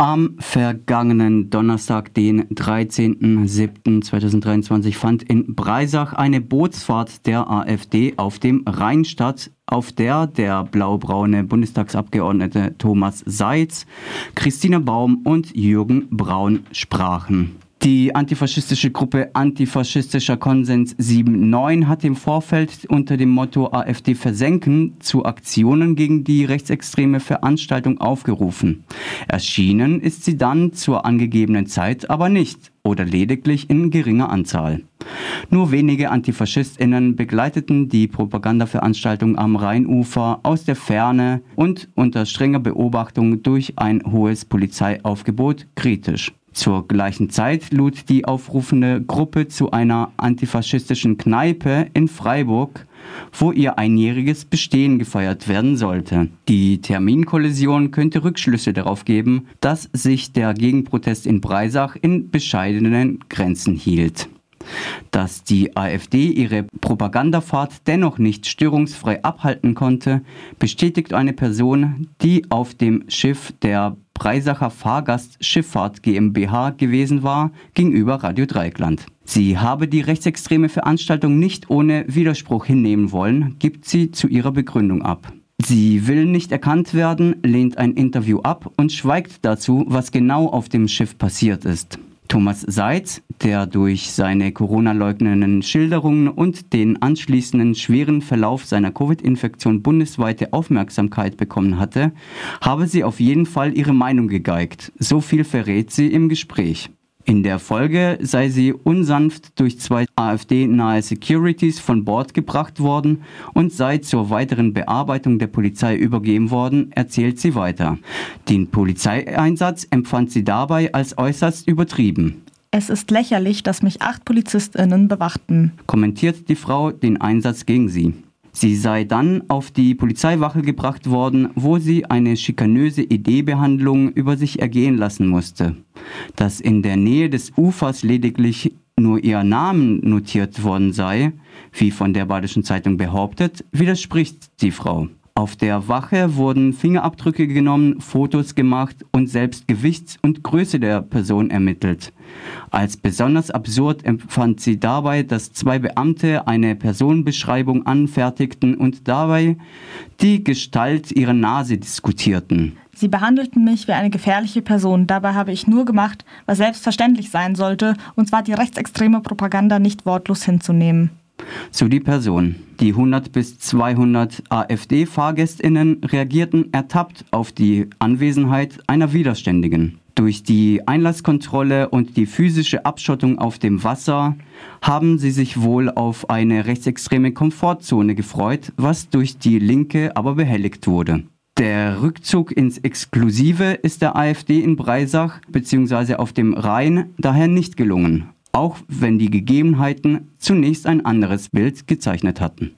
Am vergangenen Donnerstag, den 13.07.2023, fand in Breisach eine Bootsfahrt der AfD auf dem Rhein statt, auf der der blau-braune Bundestagsabgeordnete Thomas Seitz, Christina Baum und Jürgen Braun sprachen. Die antifaschistische Gruppe Antifaschistischer Konsens 7.9 hat im Vorfeld unter dem Motto AfD versenken zu Aktionen gegen die rechtsextreme Veranstaltung aufgerufen. Erschienen ist sie dann zur angegebenen Zeit aber nicht oder lediglich in geringer Anzahl. Nur wenige Antifaschistinnen begleiteten die Propagandaveranstaltung am Rheinufer aus der Ferne und unter strenger Beobachtung durch ein hohes Polizeiaufgebot kritisch. Zur gleichen Zeit lud die aufrufende Gruppe zu einer antifaschistischen Kneipe in Freiburg, wo ihr einjähriges Bestehen gefeiert werden sollte. Die Terminkollision könnte Rückschlüsse darauf geben, dass sich der Gegenprotest in Breisach in bescheidenen Grenzen hielt. Dass die AfD ihre Propagandafahrt dennoch nicht störungsfrei abhalten konnte, bestätigt eine Person, die auf dem Schiff der Breisacher Fahrgastschifffahrt GmbH gewesen war, gegenüber Radio Dreieckland. Sie habe die rechtsextreme Veranstaltung nicht ohne Widerspruch hinnehmen wollen, gibt sie zu ihrer Begründung ab. Sie will nicht erkannt werden, lehnt ein Interview ab und schweigt dazu, was genau auf dem Schiff passiert ist. Thomas Seitz, der durch seine Corona-leugnenden Schilderungen und den anschließenden schweren Verlauf seiner Covid-Infektion bundesweite Aufmerksamkeit bekommen hatte, habe sie auf jeden Fall ihre Meinung gegeigt. So viel verrät sie im Gespräch. In der Folge sei sie unsanft durch zwei AfD-nahe Securities von Bord gebracht worden und sei zur weiteren Bearbeitung der Polizei übergeben worden, erzählt sie weiter. Den Polizeieinsatz empfand sie dabei als äußerst übertrieben. Es ist lächerlich, dass mich acht PolizistInnen bewachten, kommentiert die Frau den Einsatz gegen sie. Sie sei dann auf die Polizeiwache gebracht worden, wo sie eine schikanöse Ideebehandlung über sich ergehen lassen musste. Dass in der Nähe des Ufers lediglich nur ihr Namen notiert worden sei, wie von der Badischen Zeitung behauptet, widerspricht die Frau. Auf der Wache wurden Fingerabdrücke genommen, Fotos gemacht und selbst Gewichts- und Größe der Person ermittelt. Als besonders absurd empfand sie dabei, dass zwei Beamte eine Personenbeschreibung anfertigten und dabei die Gestalt ihrer Nase diskutierten. Sie behandelten mich wie eine gefährliche Person. Dabei habe ich nur gemacht, was selbstverständlich sein sollte, und zwar die rechtsextreme Propaganda nicht wortlos hinzunehmen. So die Person. Die 100 bis 200 AfD-Fahrgästinnen reagierten ertappt auf die Anwesenheit einer Widerständigen. Durch die Einlasskontrolle und die physische Abschottung auf dem Wasser haben sie sich wohl auf eine rechtsextreme Komfortzone gefreut, was durch die Linke aber behelligt wurde. Der Rückzug ins Exklusive ist der AfD in Breisach bzw. auf dem Rhein daher nicht gelungen auch wenn die Gegebenheiten zunächst ein anderes Bild gezeichnet hatten.